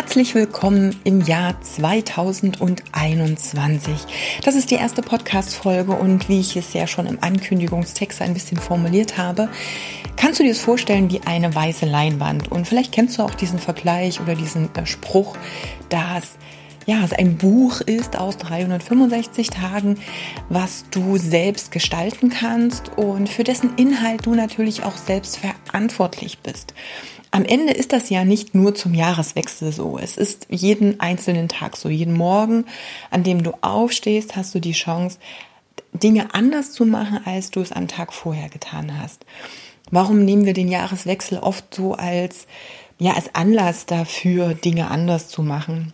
Herzlich willkommen im Jahr 2021. Das ist die erste Podcast-Folge und wie ich es ja schon im Ankündigungstext ein bisschen formuliert habe, kannst du dir es vorstellen wie eine weiße Leinwand. Und vielleicht kennst du auch diesen Vergleich oder diesen äh, Spruch, dass ja, es ein Buch ist aus 365 Tagen, was du selbst gestalten kannst und für dessen Inhalt du natürlich auch selbst verantwortlich bist. Am Ende ist das ja nicht nur zum Jahreswechsel so. Es ist jeden einzelnen Tag so. Jeden Morgen, an dem du aufstehst, hast du die Chance, Dinge anders zu machen, als du es am Tag vorher getan hast. Warum nehmen wir den Jahreswechsel oft so als, ja, als Anlass dafür, Dinge anders zu machen?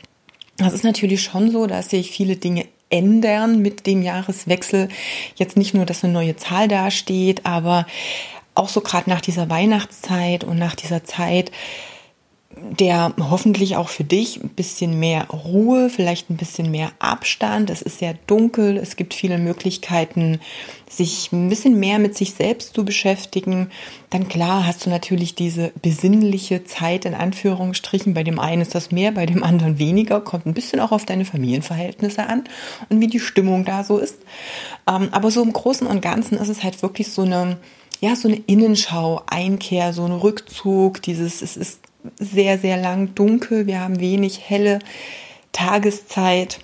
Das ist natürlich schon so, dass sich viele Dinge ändern mit dem Jahreswechsel. Jetzt nicht nur, dass eine neue Zahl dasteht, aber auch so gerade nach dieser Weihnachtszeit und nach dieser Zeit der hoffentlich auch für dich ein bisschen mehr Ruhe, vielleicht ein bisschen mehr Abstand. Es ist sehr dunkel, es gibt viele Möglichkeiten, sich ein bisschen mehr mit sich selbst zu beschäftigen. Dann klar hast du natürlich diese besinnliche Zeit in Anführungsstrichen. Bei dem einen ist das mehr, bei dem anderen weniger. Kommt ein bisschen auch auf deine Familienverhältnisse an und wie die Stimmung da so ist. Ähm, aber so im Großen und Ganzen ist es halt wirklich so eine ja, so eine Innenschau, Einkehr, so ein Rückzug, dieses, es ist sehr, sehr lang dunkel, wir haben wenig helle Tageszeit.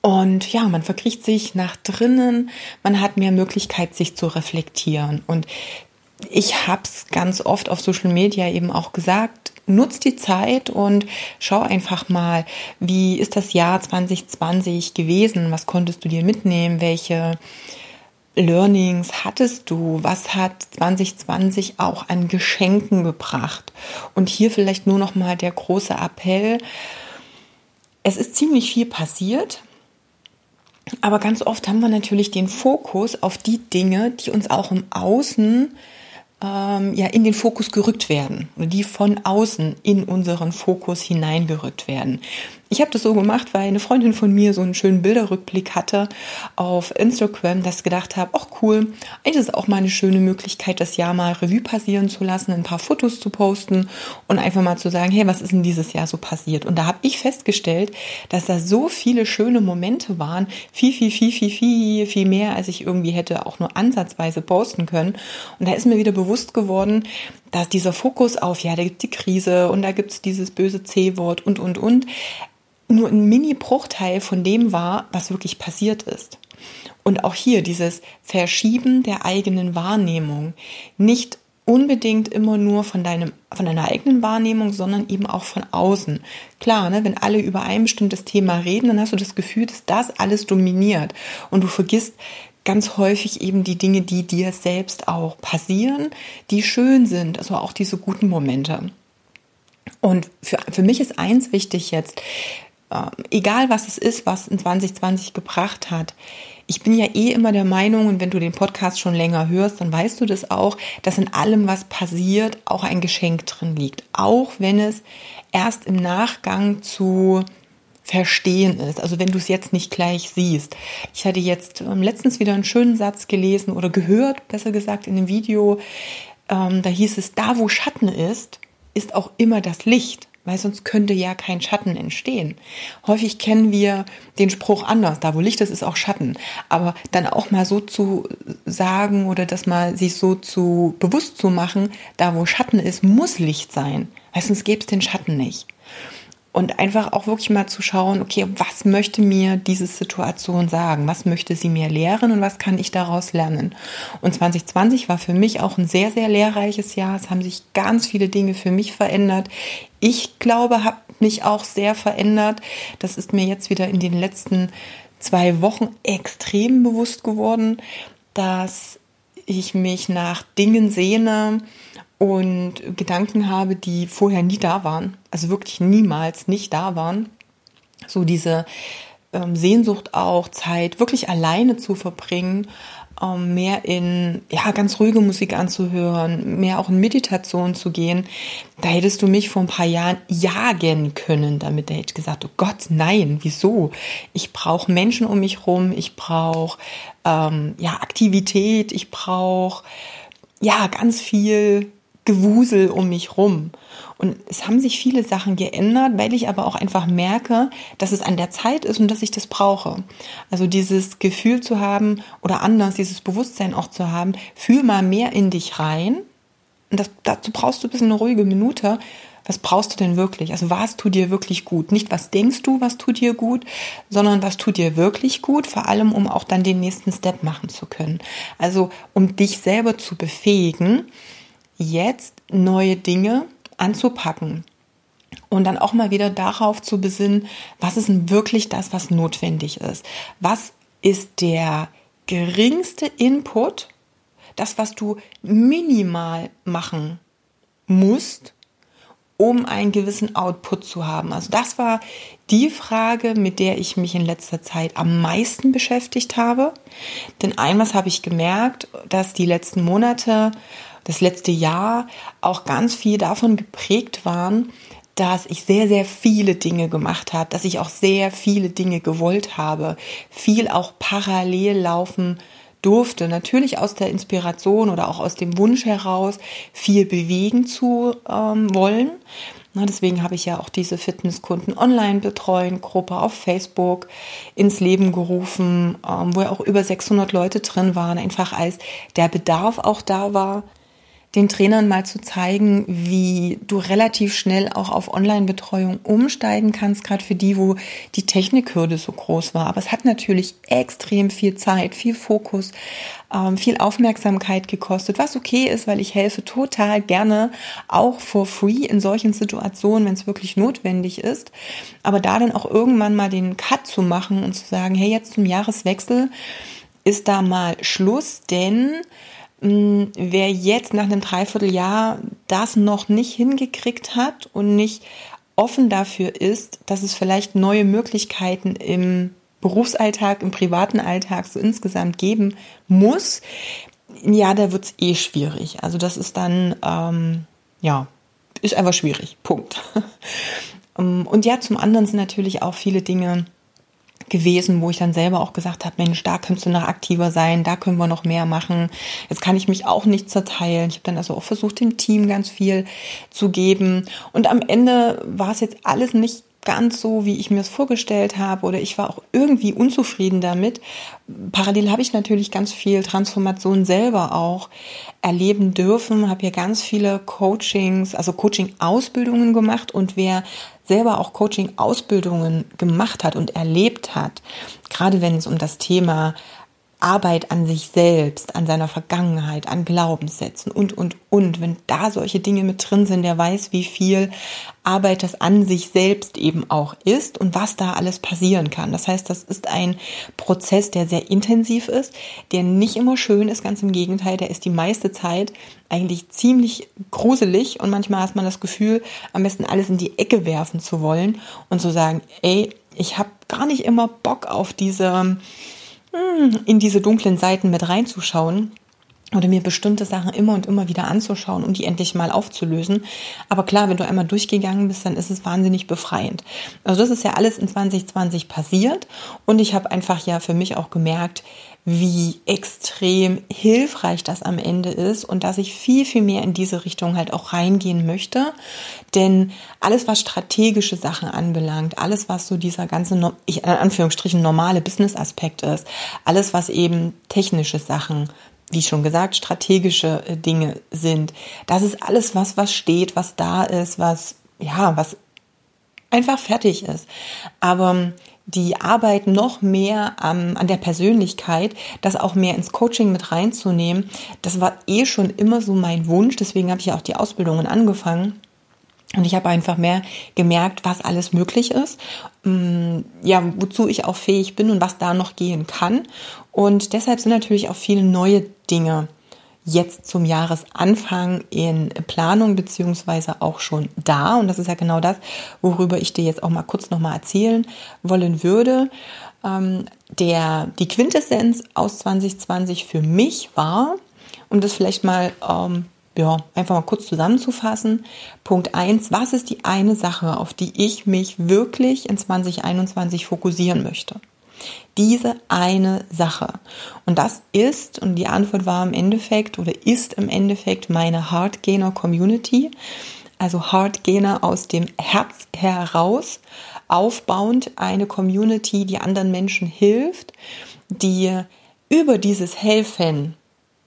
Und ja, man verkriecht sich nach drinnen, man hat mehr Möglichkeit, sich zu reflektieren. Und ich habe es ganz oft auf Social Media eben auch gesagt, nutz die Zeit und schau einfach mal, wie ist das Jahr 2020 gewesen, was konntest du dir mitnehmen, welche Learnings hattest du? Was hat 2020 auch an Geschenken gebracht? Und hier vielleicht nur noch mal der große Appell. Es ist ziemlich viel passiert. Aber ganz oft haben wir natürlich den Fokus auf die Dinge, die uns auch im Außen ähm, ja in den Fokus gerückt werden, die von außen in unseren Fokus hineingerückt werden. Ich habe das so gemacht, weil eine Freundin von mir so einen schönen Bilderrückblick hatte auf Instagram, dass ich gedacht habe, ach cool, eigentlich ist es auch mal eine schöne Möglichkeit, das Jahr mal Revue passieren zu lassen, ein paar Fotos zu posten und einfach mal zu sagen, hey, was ist denn dieses Jahr so passiert? Und da habe ich festgestellt, dass da so viele schöne Momente waren, viel, viel, viel, viel, viel, viel mehr, als ich irgendwie hätte auch nur ansatzweise posten können. Und da ist mir wieder bewusst geworden, dass dieser Fokus auf, ja, da gibt die Krise und da gibt es dieses böse C-Wort und, und, und, nur ein Mini-Bruchteil von dem war, was wirklich passiert ist. Und auch hier dieses Verschieben der eigenen Wahrnehmung. Nicht unbedingt immer nur von deinem, von deiner eigenen Wahrnehmung, sondern eben auch von außen. Klar, ne, wenn alle über ein bestimmtes Thema reden, dann hast du das Gefühl, dass das alles dominiert und du vergisst ganz häufig eben die Dinge, die dir selbst auch passieren, die schön sind, also auch diese guten Momente. Und für, für mich ist eins wichtig jetzt, egal was es ist, was in 2020 gebracht hat. Ich bin ja eh immer der Meinung, und wenn du den Podcast schon länger hörst, dann weißt du das auch, dass in allem, was passiert, auch ein Geschenk drin liegt. Auch wenn es erst im Nachgang zu verstehen ist. Also wenn du es jetzt nicht gleich siehst. Ich hatte jetzt ähm, letztens wieder einen schönen Satz gelesen oder gehört, besser gesagt, in einem Video. Ähm, da hieß es, da wo Schatten ist, ist auch immer das Licht weil sonst könnte ja kein Schatten entstehen. Häufig kennen wir den Spruch anders, da wo Licht ist, ist auch Schatten. Aber dann auch mal so zu sagen oder das mal sich so zu bewusst zu machen, da wo Schatten ist, muss Licht sein, weil sonst gäbe es den Schatten nicht und einfach auch wirklich mal zu schauen, okay, was möchte mir diese Situation sagen? Was möchte sie mir lehren und was kann ich daraus lernen? Und 2020 war für mich auch ein sehr, sehr lehrreiches Jahr. Es haben sich ganz viele Dinge für mich verändert. Ich glaube, habe mich auch sehr verändert. Das ist mir jetzt wieder in den letzten zwei Wochen extrem bewusst geworden, dass ich mich nach Dingen sehne und Gedanken habe, die vorher nie da waren, also wirklich niemals nicht da waren. So diese ähm, Sehnsucht auch, Zeit wirklich alleine zu verbringen, ähm, mehr in ja ganz ruhige Musik anzuhören, mehr auch in Meditation zu gehen. Da hättest du mich vor ein paar Jahren jagen können, damit hätte ich gesagt, oh Gott, nein, wieso? Ich brauche Menschen um mich rum, ich brauche ähm, ja Aktivität, ich brauche ja ganz viel Gewusel um mich rum. Und es haben sich viele Sachen geändert, weil ich aber auch einfach merke, dass es an der Zeit ist und dass ich das brauche. Also dieses Gefühl zu haben oder anders, dieses Bewusstsein auch zu haben, fühl mal mehr in dich rein. Und das, dazu brauchst du ein bisschen eine ruhige Minute. Was brauchst du denn wirklich? Also was tut dir wirklich gut? Nicht was denkst du, was tut dir gut, sondern was tut dir wirklich gut, vor allem um auch dann den nächsten Step machen zu können. Also um dich selber zu befähigen, jetzt neue Dinge anzupacken und dann auch mal wieder darauf zu besinnen, was ist denn wirklich das, was notwendig ist? Was ist der geringste Input, das, was du minimal machen musst, um einen gewissen Output zu haben? Also das war die Frage, mit der ich mich in letzter Zeit am meisten beschäftigt habe. Denn einmal habe ich gemerkt, dass die letzten Monate das letzte Jahr auch ganz viel davon geprägt waren, dass ich sehr, sehr viele Dinge gemacht habe, dass ich auch sehr viele Dinge gewollt habe, viel auch parallel laufen durfte. Natürlich aus der Inspiration oder auch aus dem Wunsch heraus, viel bewegen zu ähm, wollen. Na, deswegen habe ich ja auch diese Fitnesskunden online betreuen Gruppe auf Facebook ins Leben gerufen, ähm, wo ja auch über 600 Leute drin waren, einfach als der Bedarf auch da war, den Trainern mal zu zeigen, wie du relativ schnell auch auf Online-Betreuung umsteigen kannst, gerade für die, wo die Technikhürde so groß war. Aber es hat natürlich extrem viel Zeit, viel Fokus, ähm, viel Aufmerksamkeit gekostet, was okay ist, weil ich helfe total gerne auch for free in solchen Situationen, wenn es wirklich notwendig ist. Aber da dann auch irgendwann mal den Cut zu machen und zu sagen, hey, jetzt zum Jahreswechsel ist da mal Schluss, denn wer jetzt nach einem Dreivierteljahr das noch nicht hingekriegt hat und nicht offen dafür ist, dass es vielleicht neue Möglichkeiten im Berufsalltag, im privaten Alltag so insgesamt geben muss, ja, da wird es eh schwierig. Also das ist dann, ähm, ja, ist einfach schwierig. Punkt. Ähm, und ja, zum anderen sind natürlich auch viele Dinge, gewesen, wo ich dann selber auch gesagt habe, Mensch, da könntest du noch aktiver sein, da können wir noch mehr machen. Jetzt kann ich mich auch nicht zerteilen. Ich habe dann also auch versucht, dem Team ganz viel zu geben. Und am Ende war es jetzt alles nicht ganz so, wie ich mir es vorgestellt habe oder ich war auch irgendwie unzufrieden damit. Parallel habe ich natürlich ganz viel Transformation selber auch erleben dürfen, habe hier ganz viele Coachings, also Coaching-Ausbildungen gemacht und wer selber auch Coaching-Ausbildungen gemacht hat und erlebt hat, gerade wenn es um das Thema Arbeit an sich selbst, an seiner Vergangenheit, an Glaubenssätzen und, und, und. Wenn da solche Dinge mit drin sind, der weiß, wie viel Arbeit das an sich selbst eben auch ist und was da alles passieren kann. Das heißt, das ist ein Prozess, der sehr intensiv ist, der nicht immer schön ist, ganz im Gegenteil, der ist die meiste Zeit eigentlich ziemlich gruselig und manchmal hat man das Gefühl, am besten alles in die Ecke werfen zu wollen und zu sagen, ey, ich habe gar nicht immer Bock auf diese in diese dunklen Seiten mit reinzuschauen oder mir bestimmte Sachen immer und immer wieder anzuschauen und die endlich mal aufzulösen. Aber klar, wenn du einmal durchgegangen bist, dann ist es wahnsinnig befreiend. Also das ist ja alles in 2020 passiert und ich habe einfach ja für mich auch gemerkt, wie extrem hilfreich das am Ende ist und dass ich viel, viel mehr in diese Richtung halt auch reingehen möchte. Denn alles, was strategische Sachen anbelangt, alles, was so dieser ganze, ich, in Anführungsstrichen, normale Business-Aspekt ist, alles, was eben technische Sachen, wie schon gesagt, strategische äh, Dinge sind, das ist alles was, was steht, was da ist, was, ja, was einfach fertig ist. Aber die Arbeit noch mehr ähm, an der Persönlichkeit, das auch mehr ins Coaching mit reinzunehmen, das war eh schon immer so mein Wunsch. Deswegen habe ich ja auch die Ausbildungen angefangen. Und ich habe einfach mehr gemerkt, was alles möglich ist, mm, ja, wozu ich auch fähig bin und was da noch gehen kann. Und deshalb sind natürlich auch viele neue Dinge jetzt zum Jahresanfang in Planung beziehungsweise auch schon da. Und das ist ja genau das, worüber ich dir jetzt auch mal kurz nochmal erzählen wollen würde. Ähm, der, die Quintessenz aus 2020 für mich war, um das vielleicht mal ähm, ja, einfach mal kurz zusammenzufassen. Punkt eins: was ist die eine Sache, auf die ich mich wirklich in 2021 fokussieren möchte? Diese eine Sache. Und das ist, und die Antwort war im Endeffekt oder ist im Endeffekt meine Hardgainer Community. Also Hardgainer aus dem Herz heraus, aufbauend eine Community, die anderen Menschen hilft, die über dieses Helfen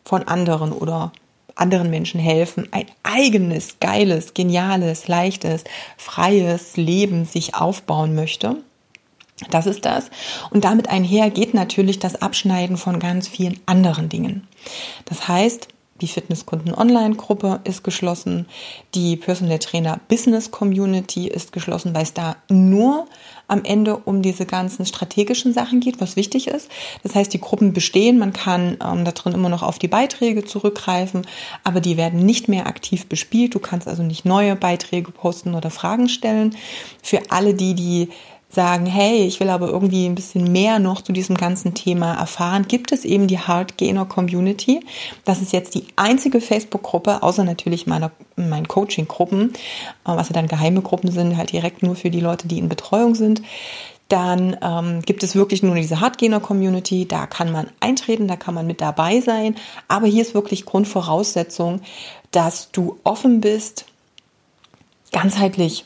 von anderen oder anderen Menschen helfen, ein eigenes, geiles, geniales, leichtes, freies Leben sich aufbauen möchte. Das ist das. Und damit einher geht natürlich das Abschneiden von ganz vielen anderen Dingen. Das heißt, die Fitnesskunden Online Gruppe ist geschlossen. Die Personal Trainer Business Community ist geschlossen, weil es da nur am Ende um diese ganzen strategischen Sachen geht, was wichtig ist. Das heißt, die Gruppen bestehen, man kann ähm, da drin immer noch auf die Beiträge zurückgreifen, aber die werden nicht mehr aktiv bespielt. Du kannst also nicht neue Beiträge posten oder Fragen stellen. Für alle die, die sagen, hey, ich will aber irgendwie ein bisschen mehr noch zu diesem ganzen Thema erfahren, gibt es eben die Hardgainer Community. Das ist jetzt die einzige Facebook-Gruppe, außer natürlich meiner, meinen Coaching-Gruppen, äh, was ja dann geheime Gruppen sind, halt direkt nur für die Leute, die in Betreuung sind. Dann ähm, gibt es wirklich nur diese Hardgainer-Community, da kann man eintreten, da kann man mit dabei sein. Aber hier ist wirklich Grundvoraussetzung, dass du offen bist, ganzheitlich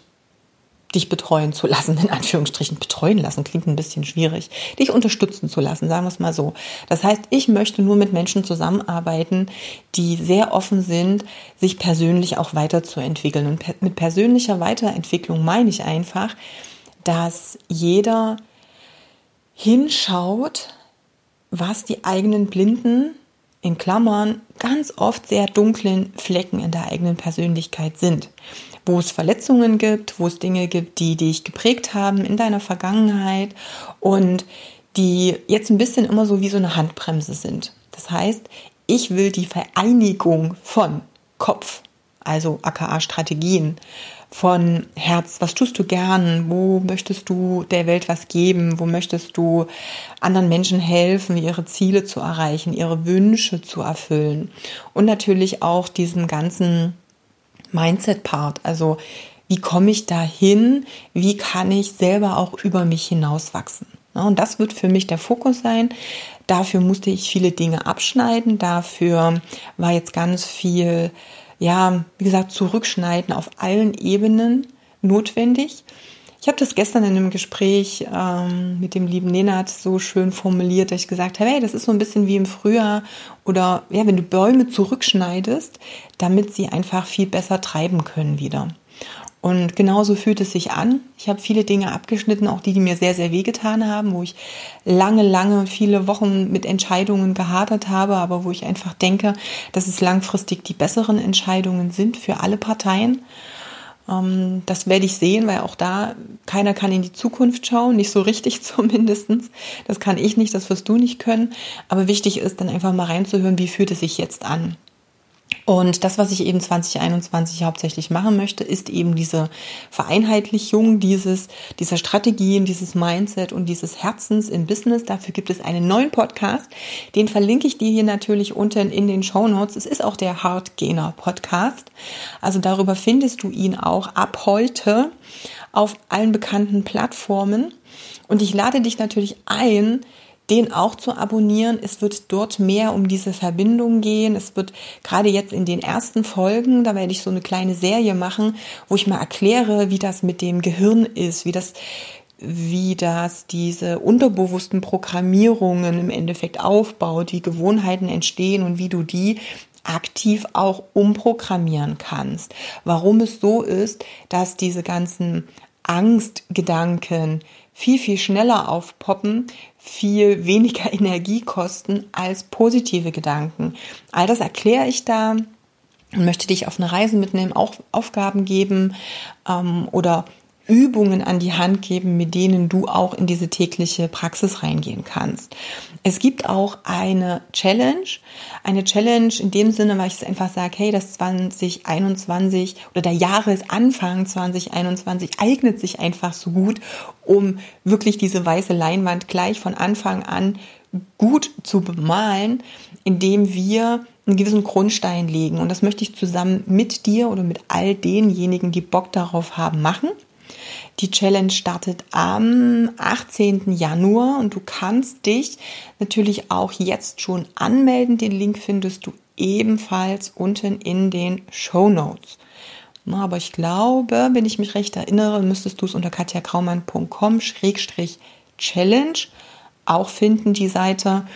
dich betreuen zu lassen, in Anführungsstrichen betreuen lassen, klingt ein bisschen schwierig, dich unterstützen zu lassen, sagen wir es mal so. Das heißt, ich möchte nur mit Menschen zusammenarbeiten, die sehr offen sind, sich persönlich auch weiterzuentwickeln. Und mit persönlicher Weiterentwicklung meine ich einfach, dass jeder hinschaut, was die eigenen blinden, in Klammern, ganz oft sehr dunklen Flecken in der eigenen Persönlichkeit sind wo es Verletzungen gibt, wo es Dinge gibt, die dich geprägt haben in deiner Vergangenheit und die jetzt ein bisschen immer so wie so eine Handbremse sind. Das heißt, ich will die Vereinigung von Kopf, also aka Strategien, von Herz, was tust du gern, wo möchtest du der Welt was geben, wo möchtest du anderen Menschen helfen, ihre Ziele zu erreichen, ihre Wünsche zu erfüllen und natürlich auch diesen ganzen Mindset-Part. Also wie komme ich dahin? Wie kann ich selber auch über mich hinauswachsen? Und das wird für mich der Fokus sein. Dafür musste ich viele Dinge abschneiden. Dafür war jetzt ganz viel, ja, wie gesagt, zurückschneiden auf allen Ebenen notwendig. Ich habe das gestern in einem Gespräch ähm, mit dem lieben Nenad so schön formuliert, dass ich gesagt habe, hey, das ist so ein bisschen wie im Frühjahr oder ja, wenn du Bäume zurückschneidest, damit sie einfach viel besser treiben können wieder. Und genauso fühlt es sich an. Ich habe viele Dinge abgeschnitten, auch die, die mir sehr, sehr wehgetan haben, wo ich lange, lange, viele Wochen mit Entscheidungen gehadert habe, aber wo ich einfach denke, dass es langfristig die besseren Entscheidungen sind für alle Parteien. Ähm, das werde ich sehen, weil auch da keiner kann in die Zukunft schauen, nicht so richtig zumindestens. Das kann ich nicht, das wirst du nicht können. Aber wichtig ist dann einfach mal reinzuhören, wie fühlt es sich jetzt an. Und das, was ich eben 2021 hauptsächlich machen möchte, ist eben diese Vereinheitlichung dieses, dieser Strategien, dieses Mindset und dieses Herzens im Business. Dafür gibt es einen neuen Podcast. Den verlinke ich dir hier natürlich unten in den Show Notes. Es ist auch der Hardgainer Podcast. Also darüber findest du ihn auch ab heute auf allen bekannten Plattformen. Und ich lade dich natürlich ein, den auch zu abonnieren. Es wird dort mehr um diese Verbindung gehen. Es wird gerade jetzt in den ersten Folgen, da werde ich so eine kleine Serie machen, wo ich mal erkläre, wie das mit dem Gehirn ist, wie das wie das diese unterbewussten Programmierungen im Endeffekt aufbaut, wie Gewohnheiten entstehen und wie du die aktiv auch umprogrammieren kannst. Warum es so ist, dass diese ganzen Angstgedanken viel, viel schneller aufpoppen, viel weniger Energie kosten als positive Gedanken. All das erkläre ich da und möchte dich auf eine Reise mitnehmen, auch Aufgaben geben ähm, oder Übungen an die Hand geben, mit denen du auch in diese tägliche Praxis reingehen kannst. Es gibt auch eine Challenge, eine Challenge in dem Sinne, weil ich es einfach sage, hey, das 2021 oder der Jahresanfang 2021 eignet sich einfach so gut, um wirklich diese weiße Leinwand gleich von Anfang an gut zu bemalen, indem wir einen gewissen Grundstein legen. Und das möchte ich zusammen mit dir oder mit all denjenigen, die Bock darauf haben, machen. Die Challenge startet am 18. Januar und du kannst dich natürlich auch jetzt schon anmelden. Den Link findest du ebenfalls unten in den Show Notes. Aber ich glaube, wenn ich mich recht erinnere, müsstest du es unter katjakraumann.com-challenge auch finden, die Seite.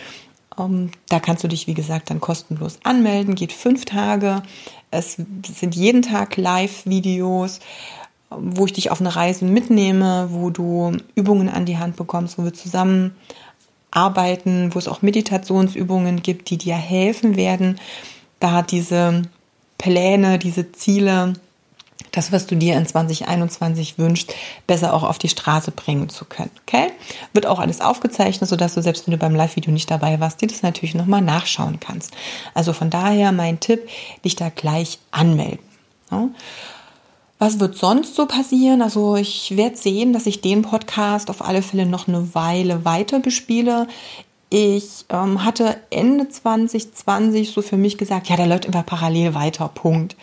Ähm, da kannst du dich, wie gesagt, dann kostenlos anmelden. Geht fünf Tage. Es sind jeden Tag Live-Videos wo ich dich auf eine Reise mitnehme, wo du Übungen an die Hand bekommst, wo wir zusammen arbeiten, wo es auch Meditationsübungen gibt, die dir helfen werden, da diese Pläne, diese Ziele, das, was du dir in 2021 wünschst, besser auch auf die Straße bringen zu können. Okay? Wird auch alles aufgezeichnet, sodass du selbst wenn du beim Live-Video nicht dabei warst, dir das natürlich nochmal nachschauen kannst. Also von daher mein Tipp, dich da gleich anmelden. Ja? Was wird sonst so passieren? Also ich werde sehen, dass ich den Podcast auf alle Fälle noch eine Weile weiter bespiele. Ich ähm, hatte Ende 2020 so für mich gesagt, ja, der läuft immer parallel weiter, Punkt.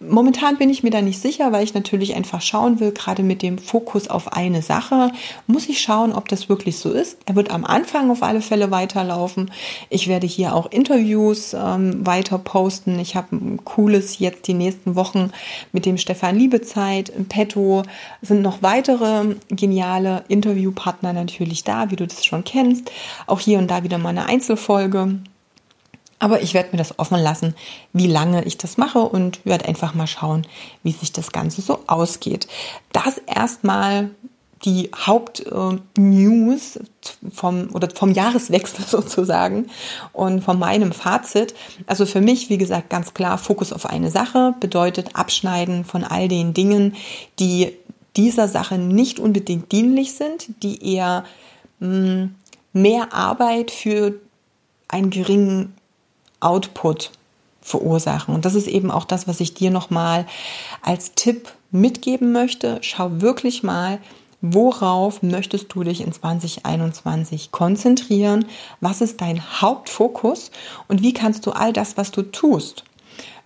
Momentan bin ich mir da nicht sicher, weil ich natürlich einfach schauen will, gerade mit dem Fokus auf eine Sache, muss ich schauen, ob das wirklich so ist. Er wird am Anfang auf alle Fälle weiterlaufen. Ich werde hier auch Interviews ähm, weiter posten. Ich habe ein cooles jetzt die nächsten Wochen mit dem Stefan Liebezeit, Petto, sind noch weitere geniale Interviewpartner natürlich da, wie du das schon kennst. Auch hier und da da wieder mal eine Einzelfolge. Aber ich werde mir das offen lassen, wie lange ich das mache und werde einfach mal schauen, wie sich das Ganze so ausgeht. Das erstmal die Hauptnews vom oder vom Jahreswechsel sozusagen und von meinem Fazit. Also für mich, wie gesagt, ganz klar Fokus auf eine Sache bedeutet Abschneiden von all den Dingen, die dieser Sache nicht unbedingt dienlich sind, die eher mh, hm, mehr Arbeit für einen geringen Output verursachen. Und das ist eben auch das, was ich dir nochmal als Tipp mitgeben möchte. Schau wirklich mal, worauf möchtest du dich in 2021 konzentrieren? Was ist dein Hauptfokus? Und wie kannst du all das, was du tust,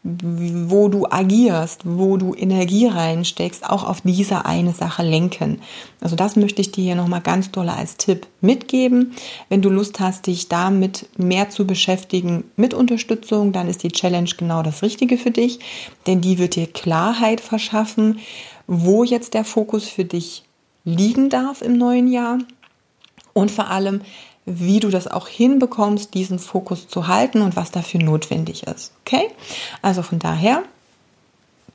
wo du agierst, wo du Energie reinsteckst, auch auf diese eine Sache lenken. Also das möchte ich dir hier nochmal ganz doll als Tipp mitgeben. Wenn du Lust hast, dich damit mehr zu beschäftigen mit Unterstützung, dann ist die Challenge genau das Richtige für dich, denn die wird dir Klarheit verschaffen, wo jetzt der Fokus für dich liegen darf im neuen Jahr und vor allem, wie du das auch hinbekommst, diesen Fokus zu halten und was dafür notwendig ist. Okay? Also von daher,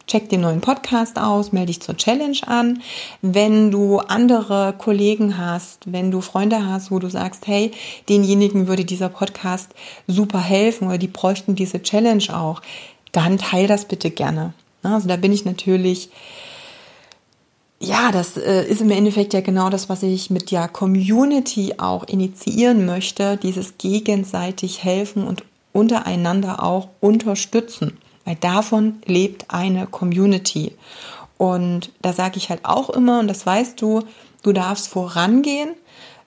check den neuen Podcast aus, melde dich zur Challenge an. Wenn du andere Kollegen hast, wenn du Freunde hast, wo du sagst, hey, denjenigen würde dieser Podcast super helfen oder die bräuchten diese Challenge auch, dann teil das bitte gerne. Also da bin ich natürlich ja, das äh, ist im Endeffekt ja genau das, was ich mit der Community auch initiieren möchte, dieses gegenseitig helfen und untereinander auch unterstützen, weil davon lebt eine Community. Und da sage ich halt auch immer, und das weißt du, du darfst vorangehen.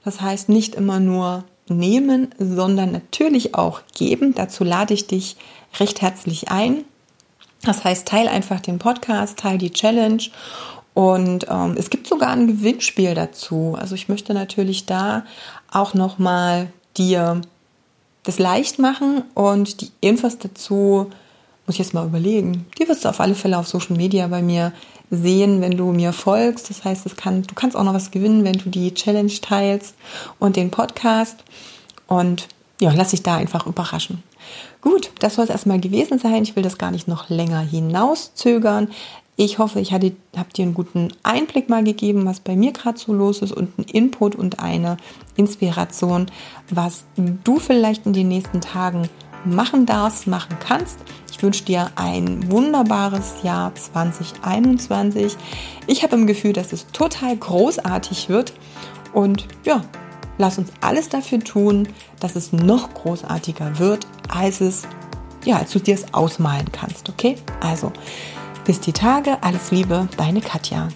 Das heißt nicht immer nur nehmen, sondern natürlich auch geben. Dazu lade ich dich recht herzlich ein. Das heißt, teil einfach den Podcast, teil die Challenge und ähm, es gibt sogar ein Gewinnspiel dazu. Also ich möchte natürlich da auch nochmal dir das leicht machen und die Infos dazu muss ich jetzt mal überlegen. Die wirst du auf alle Fälle auf Social Media bei mir sehen, wenn du mir folgst. Das heißt, es kann, du kannst auch noch was gewinnen, wenn du die Challenge teilst und den Podcast. Und ja, lass dich da einfach überraschen. Gut, das soll es erstmal gewesen sein. Ich will das gar nicht noch länger hinauszögern. Ich hoffe, ich habe dir einen guten Einblick mal gegeben, was bei mir gerade so los ist und einen Input und eine Inspiration, was du vielleicht in den nächsten Tagen machen darfst, machen kannst. Ich wünsche dir ein wunderbares Jahr 2021. Ich habe im Gefühl, dass es total großartig wird. Und ja, lass uns alles dafür tun, dass es noch großartiger wird, als es, ja, als du dir es ausmalen kannst, okay? Also, bis die Tage, alles Liebe, deine Katja.